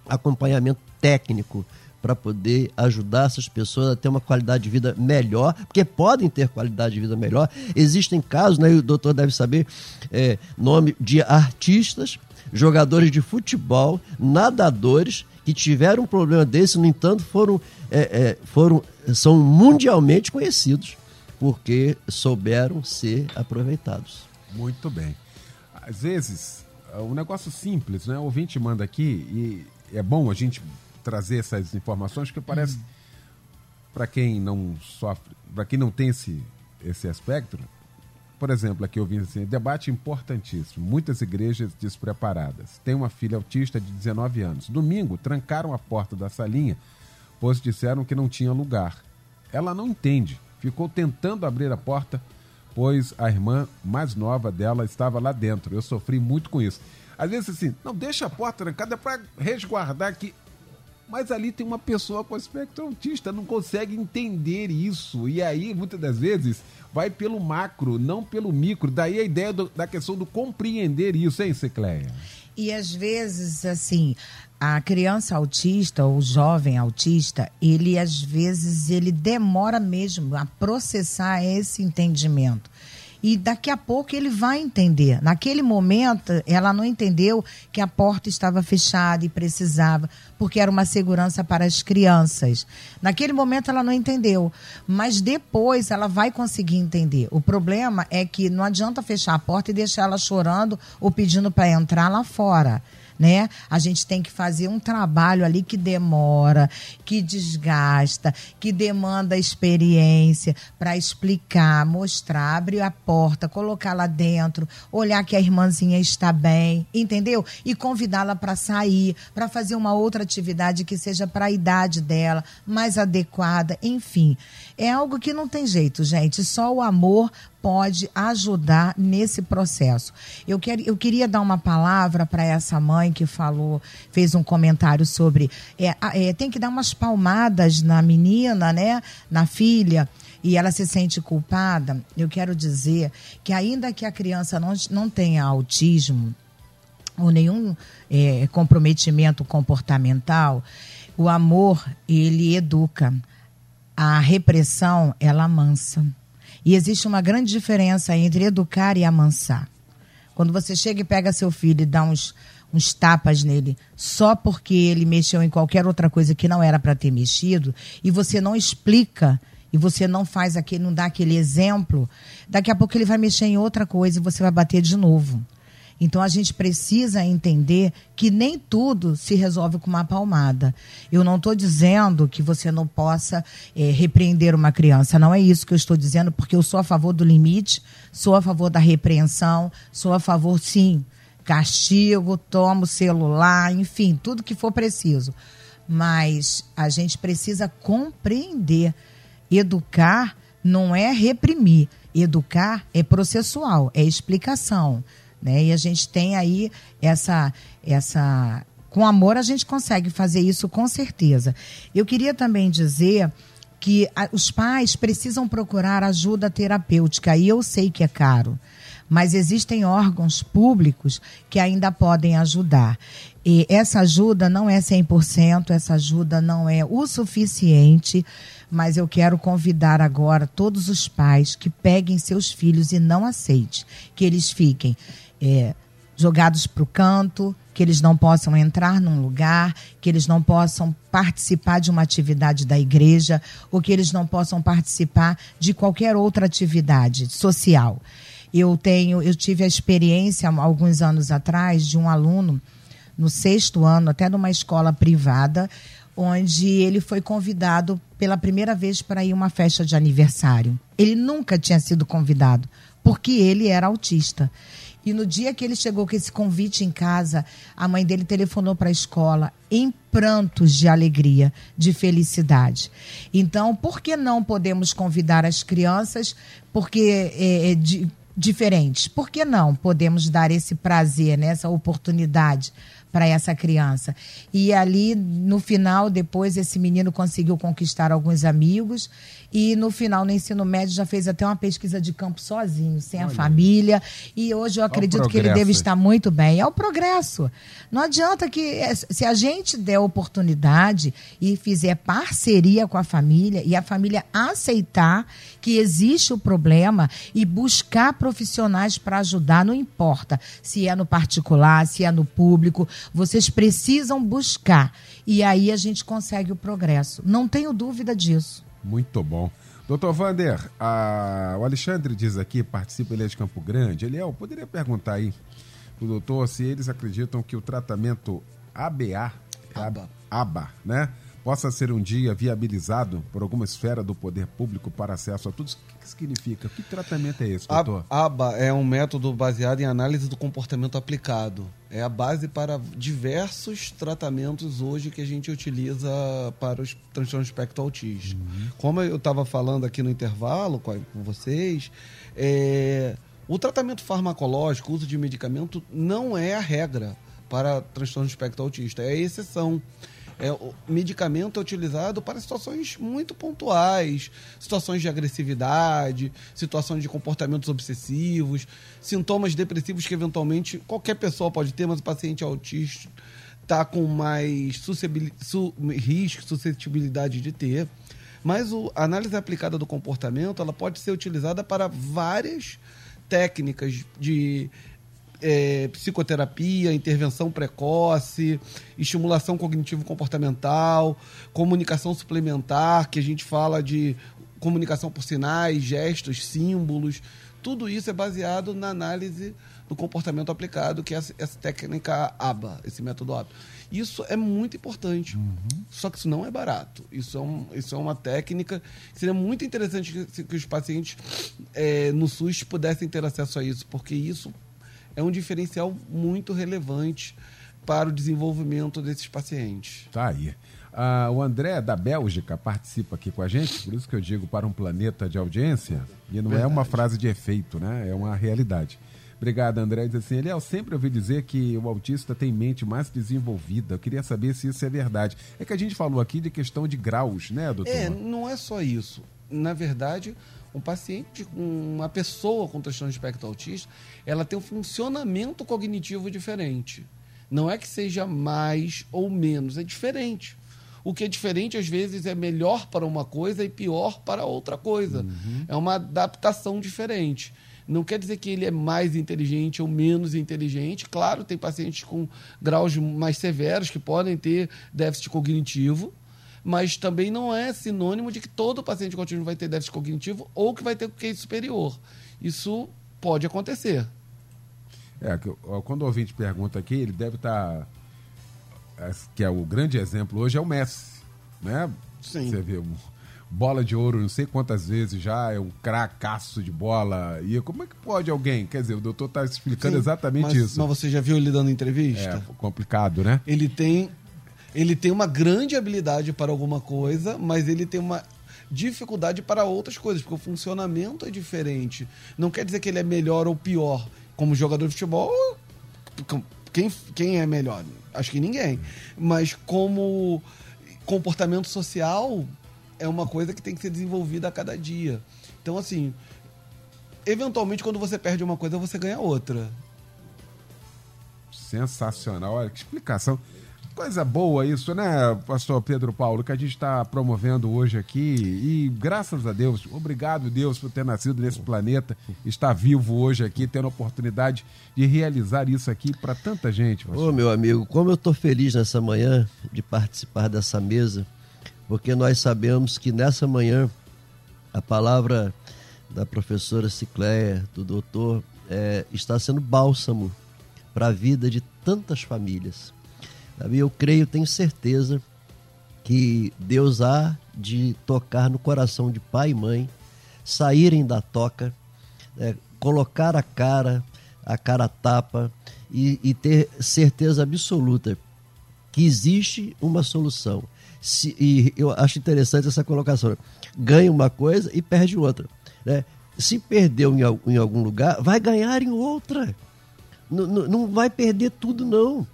acompanhamento técnico para poder ajudar essas pessoas a ter uma qualidade de vida melhor, porque podem ter qualidade de vida melhor. Existem casos, né, o doutor deve saber, é, nome de artistas, jogadores de futebol, nadadores que tiveram um problema desse, no entanto, foram, é, é, foram são mundialmente conhecidos porque souberam ser aproveitados. Muito bem. Às vezes, um negócio simples, né? O ouvinte manda aqui e é bom a gente trazer essas informações, que parece, hum. para quem não sofre, para quem não tem esse, esse aspecto, por exemplo, aqui eu vi assim, debate importantíssimo, muitas igrejas despreparadas. Tem uma filha autista de 19 anos. Domingo, trancaram a porta da salinha, pois disseram que não tinha lugar. Ela não entende, ficou tentando abrir a porta, pois a irmã mais nova dela estava lá dentro. Eu sofri muito com isso. Às vezes assim, não deixa a porta trancada para resguardar que mas ali tem uma pessoa com espectro autista, não consegue entender isso. E aí, muitas das vezes, vai pelo macro, não pelo micro. Daí a ideia do, da questão do compreender isso, hein, Cecleia? E às vezes, assim, a criança autista ou jovem autista, ele às vezes ele demora mesmo a processar esse entendimento e daqui a pouco ele vai entender. Naquele momento, ela não entendeu que a porta estava fechada e precisava, porque era uma segurança para as crianças. Naquele momento, ela não entendeu, mas depois ela vai conseguir entender. O problema é que não adianta fechar a porta e deixar ela chorando ou pedindo para entrar lá fora né? A gente tem que fazer um trabalho ali que demora, que desgasta, que demanda experiência para explicar, mostrar, abrir a porta, colocar lá dentro, olhar que a irmãzinha está bem, entendeu? E convidá-la para sair, para fazer uma outra atividade que seja para a idade dela, mais adequada, enfim. É algo que não tem jeito, gente. Só o amor pode ajudar nesse processo. Eu, eu queria dar uma palavra para essa mãe que falou, fez um comentário sobre é, é, tem que dar umas palmadas na menina, né, na filha e ela se sente culpada, eu quero dizer que ainda que a criança não, não tenha autismo ou nenhum é, comprometimento comportamental, o amor, ele educa. A repressão, ela amansa. E existe uma grande diferença entre educar e amansar. Quando você chega e pega seu filho e dá uns, uns tapas nele só porque ele mexeu em qualquer outra coisa que não era para ter mexido, e você não explica e você não faz aquele, não dá aquele exemplo, daqui a pouco ele vai mexer em outra coisa e você vai bater de novo. Então a gente precisa entender que nem tudo se resolve com uma palmada. Eu não estou dizendo que você não possa é, repreender uma criança. Não é isso que eu estou dizendo, porque eu sou a favor do limite, sou a favor da repreensão, sou a favor, sim, castigo, tomo celular, enfim, tudo que for preciso. Mas a gente precisa compreender. Educar não é reprimir. Educar é processual, é explicação. Né? E a gente tem aí essa, essa. Com amor a gente consegue fazer isso com certeza. Eu queria também dizer que a, os pais precisam procurar ajuda terapêutica, e eu sei que é caro, mas existem órgãos públicos que ainda podem ajudar. E essa ajuda não é 100%, essa ajuda não é o suficiente mas eu quero convidar agora todos os pais que peguem seus filhos e não aceite que eles fiquem é, jogados para o canto, que eles não possam entrar num lugar, que eles não possam participar de uma atividade da igreja ou que eles não possam participar de qualquer outra atividade social. Eu tenho, eu tive a experiência alguns anos atrás de um aluno no sexto ano, até numa escola privada, onde ele foi convidado pela primeira vez para ir uma festa de aniversário. Ele nunca tinha sido convidado, porque ele era autista. E no dia que ele chegou com esse convite em casa, a mãe dele telefonou para a escola em prantos de alegria, de felicidade. Então, por que não podemos convidar as crianças? Porque é, é, de, diferentes. Por que não podemos dar esse prazer, né, essa oportunidade para essa criança? E ali, no final, depois, esse menino conseguiu conquistar alguns amigos e no final, no ensino médio, já fez até uma pesquisa de campo sozinho, sem Olha. a família. E hoje eu acredito que ele deve estar muito bem. É o progresso. Não adianta que, é, se a gente der oportunidade e fizer parceria com a família e a família aceitar que existe o problema e buscar profissionais para ajudar, não importa se é no particular, se é no público, vocês precisam buscar. E aí a gente consegue o progresso. Não tenho dúvida disso. Muito bom. Doutor Vander, a, o Alexandre diz aqui, participa ele é de Campo Grande. Eliel, poderia perguntar aí o doutor se eles acreditam que o tratamento ABA, ABA, ABA né? Possa ser um dia viabilizado por alguma esfera do poder público para acesso a tudo. O que significa? Que tratamento é esse, doutor? A ABA é um método baseado em análise do comportamento aplicado. É a base para diversos tratamentos hoje que a gente utiliza para os transtornos de espectro autista. Uhum. Como eu estava falando aqui no intervalo com, vocês, é, o tratamento farmacológico, o uso de medicamento, não é a regra para transtorno de espectro autista, é a exceção é, o medicamento é utilizado para situações muito pontuais, situações de agressividade, situações de comportamentos obsessivos, sintomas depressivos que eventualmente qualquer pessoa pode ter, mas o paciente autista está com mais su risco, suscetibilidade de ter. Mas o, a análise aplicada do comportamento ela pode ser utilizada para várias técnicas de é, psicoterapia, intervenção precoce, estimulação cognitivo-comportamental, comunicação suplementar, que a gente fala de comunicação por sinais, gestos, símbolos. Tudo isso é baseado na análise do comportamento aplicado, que é essa, essa técnica ABA, esse método ABA. Isso é muito importante. Uhum. Só que isso não é barato. Isso é, um, isso é uma técnica que seria muito interessante que, que os pacientes é, no SUS pudessem ter acesso a isso, porque isso é um diferencial muito relevante para o desenvolvimento desses pacientes. Tá aí. Ah, o André da Bélgica participa aqui com a gente, por isso que eu digo para um planeta de audiência, e não Verdade. é uma frase de efeito, né? É uma realidade. Obrigado, André. Diz assim, Eliel, sempre ouvi dizer que o autista tem mente mais desenvolvida. Eu queria saber se isso é verdade. É que a gente falou aqui de questão de graus, né, doutor? É, não é só isso. Na verdade, um paciente, uma pessoa com transtorno de espectro autista, ela tem um funcionamento cognitivo diferente. Não é que seja mais ou menos, é diferente. O que é diferente, às vezes, é melhor para uma coisa e pior para outra coisa. Uhum. É uma adaptação diferente. Não quer dizer que ele é mais inteligente ou menos inteligente. Claro, tem pacientes com graus mais severos que podem ter déficit cognitivo, mas também não é sinônimo de que todo paciente com autismo vai ter déficit cognitivo ou que vai ter QI superior. Isso pode acontecer. É, quando o ouvinte pergunta aqui, ele deve estar. Tá, que é o grande exemplo hoje é o Messi, né? Sim. Você vê, um, bola de ouro, não sei quantas vezes já, é um cracaço de bola. E como é que pode alguém? Quer dizer, o doutor está explicando Sim, exatamente mas, isso. Mas você já viu ele dando entrevista? É, complicado, né? Ele tem ele tem uma grande habilidade para alguma coisa, mas ele tem uma dificuldade para outras coisas, porque o funcionamento é diferente. Não quer dizer que ele é melhor ou pior. Como jogador de futebol, quem, quem é melhor? Acho que ninguém. Mas como comportamento social, é uma coisa que tem que ser desenvolvida a cada dia. Então, assim, eventualmente, quando você perde uma coisa, você ganha outra. Sensacional. Olha, que explicação. Coisa boa isso, né, pastor Pedro Paulo, que a gente está promovendo hoje aqui. E graças a Deus, obrigado, Deus, por ter nascido nesse planeta, estar vivo hoje aqui, tendo a oportunidade de realizar isso aqui para tanta gente. Pastor. Ô, meu amigo, como eu estou feliz nessa manhã de participar dessa mesa, porque nós sabemos que nessa manhã a palavra da professora Cicléia, do doutor, é, está sendo bálsamo para a vida de tantas famílias. Eu creio, tenho certeza que Deus há de tocar no coração de pai e mãe, saírem da toca, é, colocar a cara, a cara tapa e, e, ter certeza absoluta que existe uma solução. Se, e eu acho interessante essa colocação: ganha uma coisa e perde outra. Né? Se perdeu em, em algum lugar, vai ganhar em outra. N não vai perder tudo, não.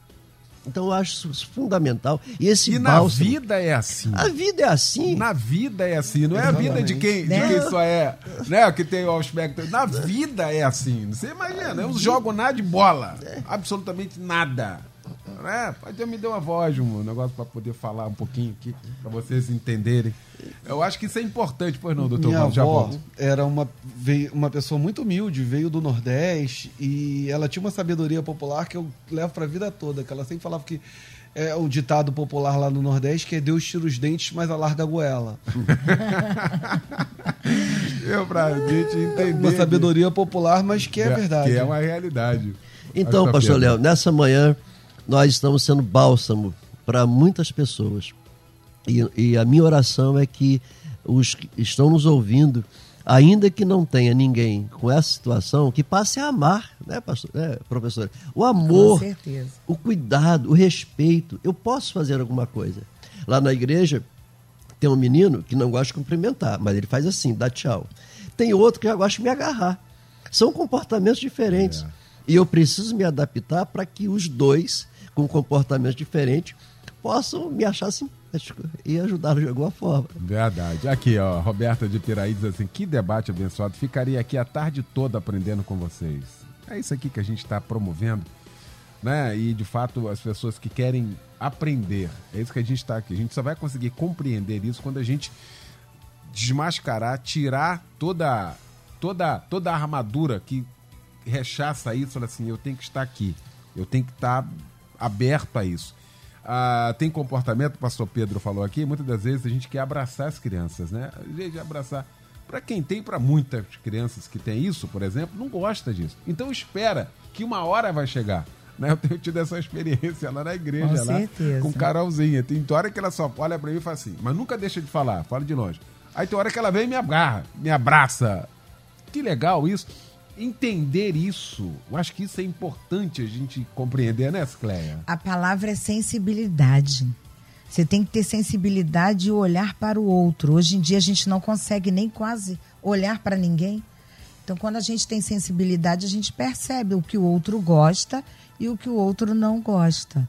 Então eu acho isso fundamental. E esse e na vida é assim. A vida é assim. Na vida é assim. Não é a vida de quem, de quem só é, né? Que tem o aspecto. Na vida é assim. Você imagina, eu não jogo nada de bola. Absolutamente nada. É, pode me dar uma voz, um negócio para poder falar um pouquinho aqui, para vocês entenderem. Eu acho que isso é importante, pois não, doutor? Minha avó era uma, veio, uma pessoa muito humilde, veio do Nordeste e ela tinha uma sabedoria popular que eu levo para a vida toda, que ela sempre falava que é o ditado popular lá no Nordeste que é Deus tira os dentes, mas alarga a goela. (laughs) eu pra gente entender. Uma sabedoria popular, mas que é, é verdade. Que é uma realidade. Então, pastor Léo, nessa manhã nós estamos sendo bálsamo para muitas pessoas. E, e, a minha oração é que os que estão nos ouvindo, ainda que não tenha ninguém com essa situação, que passe a amar, né, pastor, né, professor? O amor, o cuidado, o respeito. Eu posso fazer alguma coisa. Lá na igreja tem um menino que não gosta de cumprimentar, mas ele faz assim, dá tchau. Tem outro que já gosta de me agarrar. São comportamentos diferentes. É. E eu preciso me adaptar para que os dois com comportamentos diferentes possam me achar simpático e ajudar de alguma forma. Verdade. Aqui, ó, Roberta de Piraí diz assim: que debate abençoado. Ficaria aqui a tarde toda aprendendo com vocês. É isso aqui que a gente está promovendo, né? E de fato, as pessoas que querem aprender, é isso que a gente está aqui. A gente só vai conseguir compreender isso quando a gente desmascarar, tirar toda toda toda a armadura que rechaça isso, assim, eu tenho que estar aqui. Eu tenho que estar aberto a isso. Ah, tem comportamento, o pastor Pedro falou aqui, muitas das vezes a gente quer abraçar as crianças, né? A gente abraçar. Para quem tem, para muitas crianças que tem isso, por exemplo, não gosta disso. Então espera que uma hora vai chegar. Né? Eu tenho tido essa experiência lá na igreja, com lá, certeza. com Carolzinha. Tem hora que ela só olha para mim e fala assim, mas nunca deixa de falar, fala de longe. Aí tem hora que ela vem e me agarra, me abraça. Que legal isso entender isso. Eu acho que isso é importante a gente compreender, né, Cleia? A palavra é sensibilidade. Você tem que ter sensibilidade e olhar para o outro. Hoje em dia a gente não consegue nem quase olhar para ninguém. Então, quando a gente tem sensibilidade, a gente percebe o que o outro gosta e o que o outro não gosta.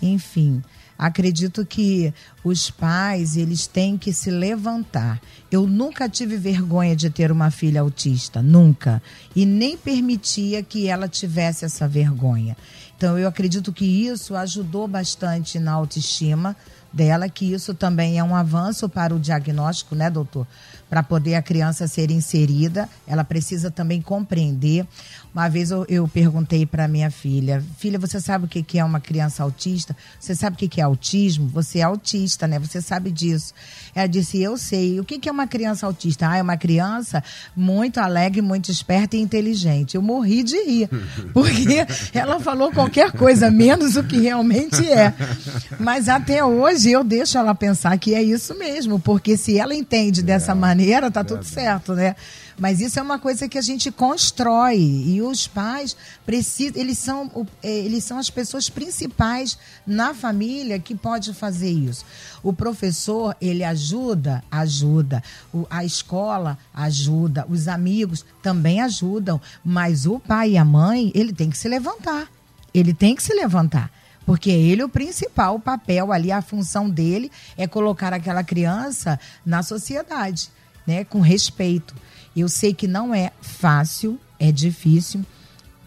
Enfim, acredito que os pais eles têm que se levantar. Eu nunca tive vergonha de ter uma filha autista, nunca, e nem permitia que ela tivesse essa vergonha. Então eu acredito que isso ajudou bastante na autoestima dela, que isso também é um avanço para o diagnóstico, né, doutor? Para poder a criança ser inserida, ela precisa também compreender. Uma vez eu, eu perguntei para minha filha: Filha, você sabe o que, que é uma criança autista? Você sabe o que, que é autismo? Você é autista, né? Você sabe disso. Ela disse: Eu sei. O que, que é uma criança autista? Ah, é uma criança muito alegre, muito esperta e inteligente. Eu morri de rir, (laughs) porque ela falou qualquer coisa, menos o que realmente é. Mas até hoje eu deixo ela pensar que é isso mesmo, porque se ela entende dessa é, maneira, tá tudo certo, né? Mas isso é uma coisa que a gente constrói e os pais precisam, eles são, é, eles são as pessoas principais na família que pode fazer isso. O professor, ele ajuda, ajuda. A escola ajuda, os amigos também ajudam, mas o pai e a mãe, ele tem que se levantar. Ele tem que se levantar porque é ele o principal o papel ali, a função dele é colocar aquela criança na sociedade, né, com respeito. Eu sei que não é fácil, é difícil.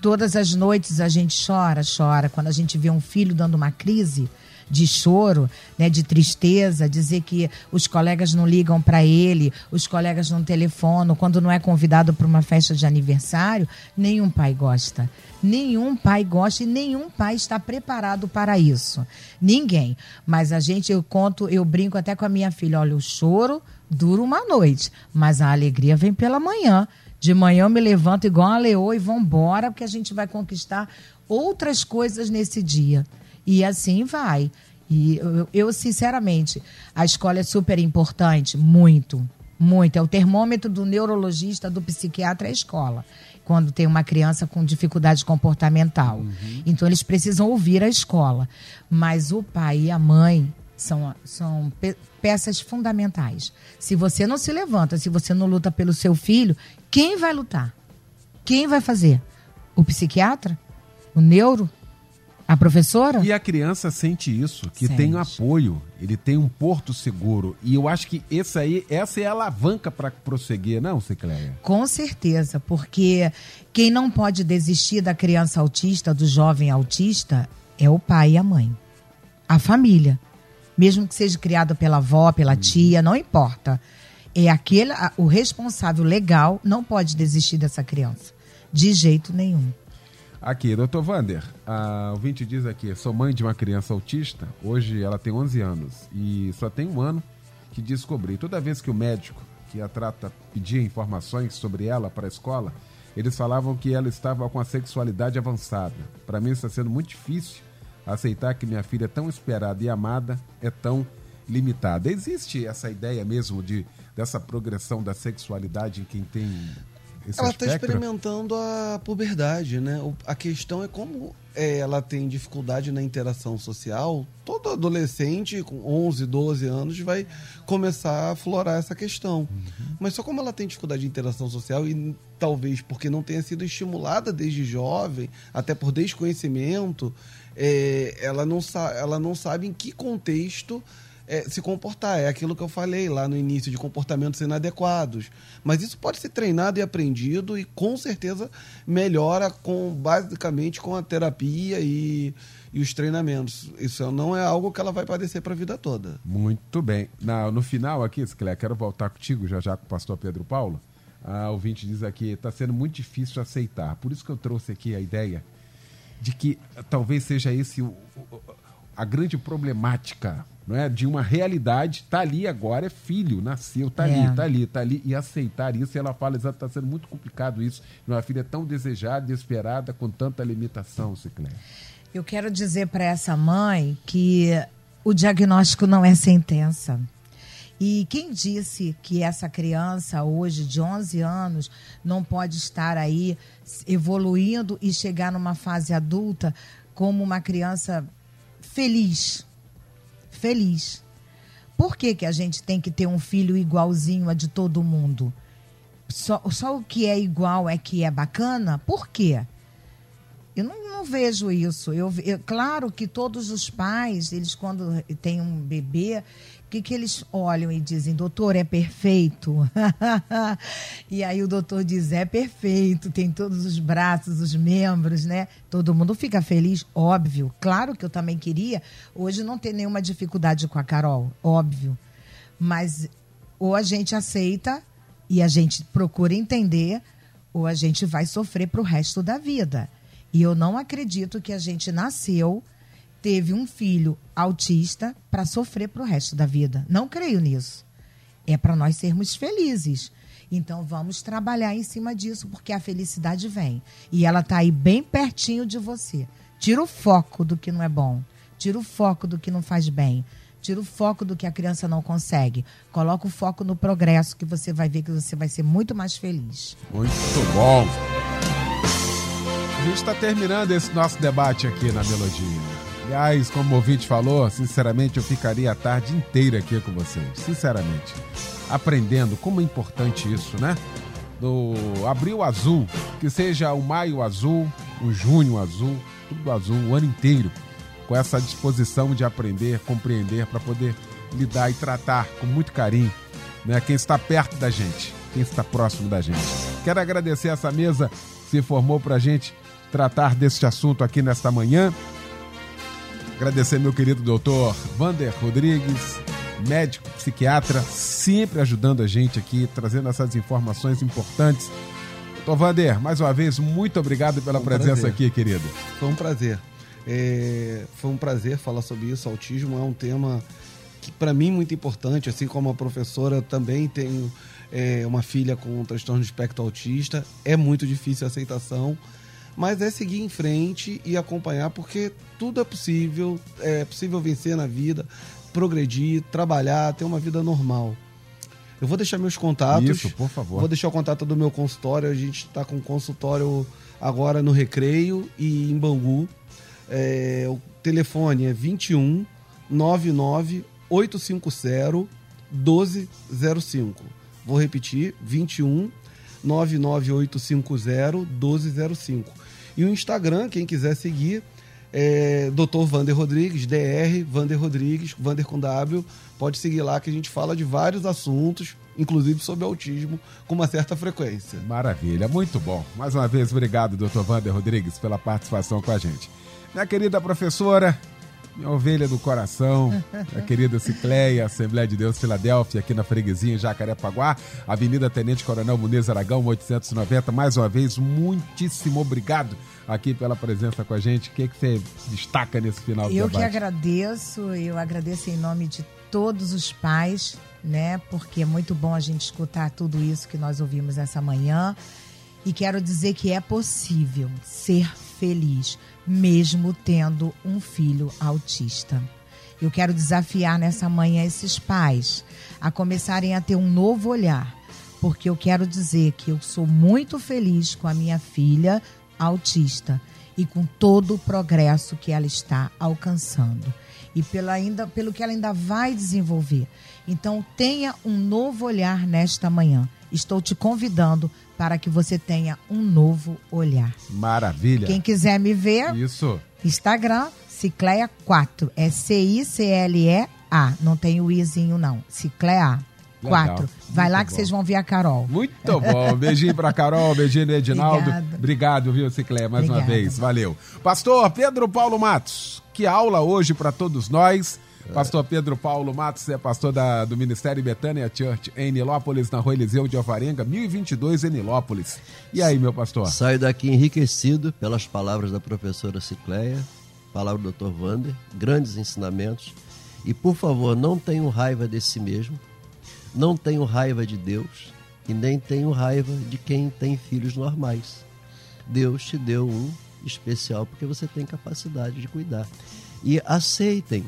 Todas as noites a gente chora, chora. Quando a gente vê um filho dando uma crise, de choro, né, de tristeza, dizer que os colegas não ligam para ele, os colegas não telefonam, quando não é convidado para uma festa de aniversário, nenhum pai gosta. Nenhum pai gosta e nenhum pai está preparado para isso. Ninguém. Mas a gente, eu conto, eu brinco até com a minha filha: olha, o choro dura uma noite, mas a alegria vem pela manhã. De manhã eu me levanto igual uma leoa e vambora, porque a gente vai conquistar outras coisas nesse dia. E assim vai. E eu, eu, sinceramente, a escola é super importante, muito, muito. É o termômetro do neurologista, do psiquiatra, é a escola. Quando tem uma criança com dificuldade comportamental. Uhum. Então, eles precisam ouvir a escola. Mas o pai e a mãe são, são pe peças fundamentais. Se você não se levanta, se você não luta pelo seu filho, quem vai lutar? Quem vai fazer? O psiquiatra? O neuro? A professora? E a criança sente isso, que sente. tem apoio, ele tem um porto seguro. E eu acho que essa aí, essa é a alavanca para prosseguir, não, Cicleia? Com certeza, porque quem não pode desistir da criança autista, do jovem autista, é o pai e a mãe. A família. Mesmo que seja criado pela avó, pela uhum. tia, não importa. É aquele, o responsável legal não pode desistir dessa criança. De jeito nenhum. Aqui, doutor Vander, a ouvinte diz aqui, sou mãe de uma criança autista, hoje ela tem 11 anos e só tem um ano que descobri. Toda vez que o médico que a trata pedia informações sobre ela para a escola, eles falavam que ela estava com a sexualidade avançada. Para mim está sendo muito difícil aceitar que minha filha tão esperada e amada é tão limitada. Existe essa ideia mesmo de dessa progressão da sexualidade em quem tem esse ela está experimentando a puberdade, né? a questão é como é, ela tem dificuldade na interação social. Todo adolescente com 11, 12 anos vai começar a florar essa questão. Uhum. Mas só como ela tem dificuldade de interação social e talvez porque não tenha sido estimulada desde jovem, até por desconhecimento, é, ela, não ela não sabe em que contexto é, se comportar. É aquilo que eu falei lá no início, de comportamentos inadequados. Mas isso pode ser treinado e aprendido e com certeza melhora com basicamente com a terapia e, e os treinamentos. Isso não é algo que ela vai padecer para a vida toda. Muito bem. Na, no final aqui, Sclé, quero voltar contigo já já com o pastor Pedro Paulo. A ouvinte diz aqui, está sendo muito difícil aceitar. Por isso que eu trouxe aqui a ideia de que talvez seja esse o, a grande problemática não é? de uma realidade, tá ali agora, é filho, nasceu, tá é. ali, tá ali, tá ali, e aceitar isso, e ela fala, exato, tá sendo muito complicado isso, uma filha tão desejada e esperada, com tanta limitação, Ciclé. Eu quero dizer para essa mãe que o diagnóstico não é sentença. E quem disse que essa criança hoje de 11 anos não pode estar aí evoluindo e chegar numa fase adulta como uma criança feliz. Feliz. Por que, que a gente tem que ter um filho igualzinho a de todo mundo? Só, só o que é igual é que é bacana? Por quê? Eu não, não vejo isso. Eu, eu, claro que todos os pais, eles quando têm um bebê, que, que eles olham e dizem, doutor, é perfeito? (laughs) e aí o doutor diz, é perfeito, tem todos os braços, os membros, né? Todo mundo fica feliz, óbvio. Claro que eu também queria hoje não ter nenhuma dificuldade com a Carol, óbvio. Mas ou a gente aceita e a gente procura entender, ou a gente vai sofrer para o resto da vida. E eu não acredito que a gente nasceu teve um filho autista para sofrer para o resto da vida. Não creio nisso. É para nós sermos felizes. Então vamos trabalhar em cima disso, porque a felicidade vem. E ela está aí bem pertinho de você. Tira o foco do que não é bom. Tira o foco do que não faz bem. Tira o foco do que a criança não consegue. Coloca o foco no progresso, que você vai ver que você vai ser muito mais feliz. Muito bom. A gente está terminando esse nosso debate aqui na Melodia. Aliás, como o ouvinte falou, sinceramente eu ficaria a tarde inteira aqui com vocês. Sinceramente. Aprendendo como é importante isso, né? Do abril azul, que seja o maio azul, o junho azul, tudo azul o ano inteiro, com essa disposição de aprender, compreender, para poder lidar e tratar com muito carinho né, quem está perto da gente, quem está próximo da gente. Quero agradecer essa mesa que se formou para a gente tratar deste assunto aqui nesta manhã. Agradecer meu querido doutor Vander Rodrigues, médico, psiquiatra, sempre ajudando a gente aqui, trazendo essas informações importantes. Doutor Vander, mais uma vez, muito obrigado pela Um presença prazer. aqui, querido. Foi um prazer. É, foi um prazer falar sobre isso. Autismo é um tema que, para mim, muito importante. Assim como a professora, eu também tenho é, uma filha com transtorno de espectro autista. É muito difícil a aceitação, mas é seguir em frente e acompanhar, porque tudo é possível. É possível vencer na vida, progredir, trabalhar, ter uma vida normal. Eu vou deixar meus contatos. Isso, por favor. Vou deixar o contato do meu consultório. A gente está com consultório agora no Recreio e em Bangu. É, o telefone é 21 99 850 1205. Vou repetir: 21 99 850 1205. E o Instagram, quem quiser seguir, é Dr. Vander Rodrigues, DR, Vander Rodrigues, Vander com W. Pode seguir lá que a gente fala de vários assuntos, inclusive sobre autismo, com uma certa frequência. Maravilha, muito bom. Mais uma vez, obrigado, doutor Vander Rodrigues, pela participação com a gente. Minha querida professora, minha ovelha do coração, minha querida Cicleia, Assembleia de Deus Filadélfia, aqui na Freguesia, em Jacarepaguá, Avenida Tenente Coronel Muniz Aragão, 890. Mais uma vez, muitíssimo obrigado aqui pela presença com a gente. O que, que você destaca nesse final do Eu que debate? agradeço, eu agradeço em nome de todos os pais, né? Porque é muito bom a gente escutar tudo isso que nós ouvimos essa manhã. E quero dizer que é possível ser feliz, mesmo tendo um filho autista. Eu quero desafiar nessa manhã esses pais a começarem a ter um novo olhar, porque eu quero dizer que eu sou muito feliz com a minha filha autista e com todo o progresso que ela está alcançando e pelo, ainda, pelo que ela ainda vai desenvolver. Então, tenha um novo olhar nesta manhã. Estou te convidando para que você tenha um novo olhar. Maravilha. Quem quiser me ver, Isso. Instagram, Cicleia 4. É C-I-C-L-E-A. Não tem o izinho, não. Cicleia 4. Legal. Vai Muito lá que bom. vocês vão ver a Carol. Muito bom. (laughs) Beijinho pra Carol, beijinho no Edinaldo. Obrigada. Obrigado, viu, Cicleia, mais uma Obrigada. vez. Valeu. Pastor Pedro Paulo Matos, que aula hoje para todos nós. Pastor Pedro Paulo Matos é pastor da- do Ministério Betânia Church em Nilópolis, na Rua Eliseu de Alvarenga, 1022 em Nilópolis. E aí, meu pastor? Saio daqui enriquecido pelas palavras da professora Cicleia, palavra do Dr. Vander, grandes ensinamentos. E por favor, não tenham raiva de si mesmo, não tenham raiva de Deus e nem tenham raiva de quem tem filhos normais. Deus te deu um especial porque você tem capacidade de cuidar. E aceitem.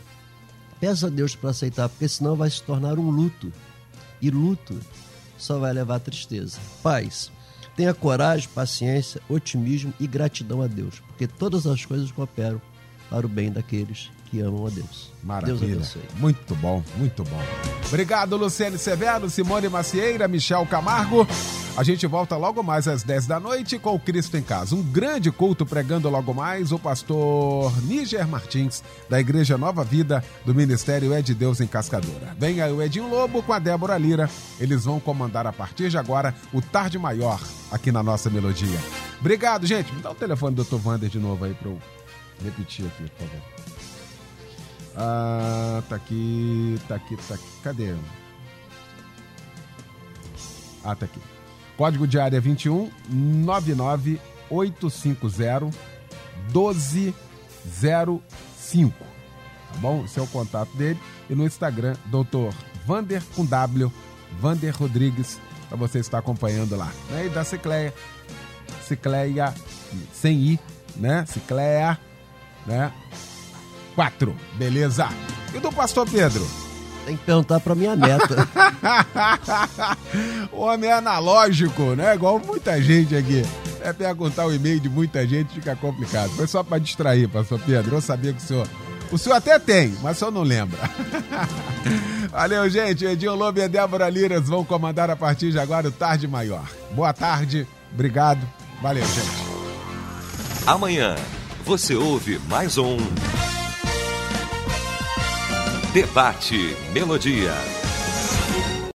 Peça a Deus para aceitar, porque senão vai se tornar um luto. E luto só vai levar a tristeza. Paz, tenha coragem, paciência, otimismo e gratidão a Deus, porque todas as coisas cooperam para o bem daqueles que amam a Deus. Deus Maravilha. abençoe. Muito bom, muito bom. Obrigado, Luciane Severo, Simone Macieira, Michel Camargo. A gente volta logo mais às 10 da noite com o Cristo em Casa. Um grande culto pregando logo mais o pastor Níger Martins, da Igreja Nova Vida, do Ministério É de Deus em Cascadora. Vem aí o Edinho Lobo com a Débora Lira. Eles vão comandar a partir de agora o Tarde Maior aqui na nossa melodia. Obrigado, gente. Me dá o telefone do Dr. Wander de novo aí para eu repetir aqui, por favor. Ah, tá aqui, tá aqui, tá aqui. Cadê? Ah, tá aqui. Código de área 21 99 850 1205. Tá bom? Esse é o contato dele. E no Instagram, Dr. Vander com W, Vander Rodrigues, para você estar acompanhando lá. Né? E da Cicleia, Cicleia sem I, né? Cicleia, né? 4. Beleza? E do pastor Pedro? Tem que perguntar para minha neta. (laughs) o homem é analógico, né? Igual muita gente aqui. É perguntar o e-mail de muita gente fica complicado. Foi só para distrair, pastor Pedro. Eu sabia que o senhor. O senhor até tem, mas só não lembra. (laughs) Valeu, gente. Edinho Lobo e a Débora Liras vão comandar a partir de agora o Tarde Maior. Boa tarde, obrigado. Valeu, gente. Amanhã você ouve mais um Debate Melodia.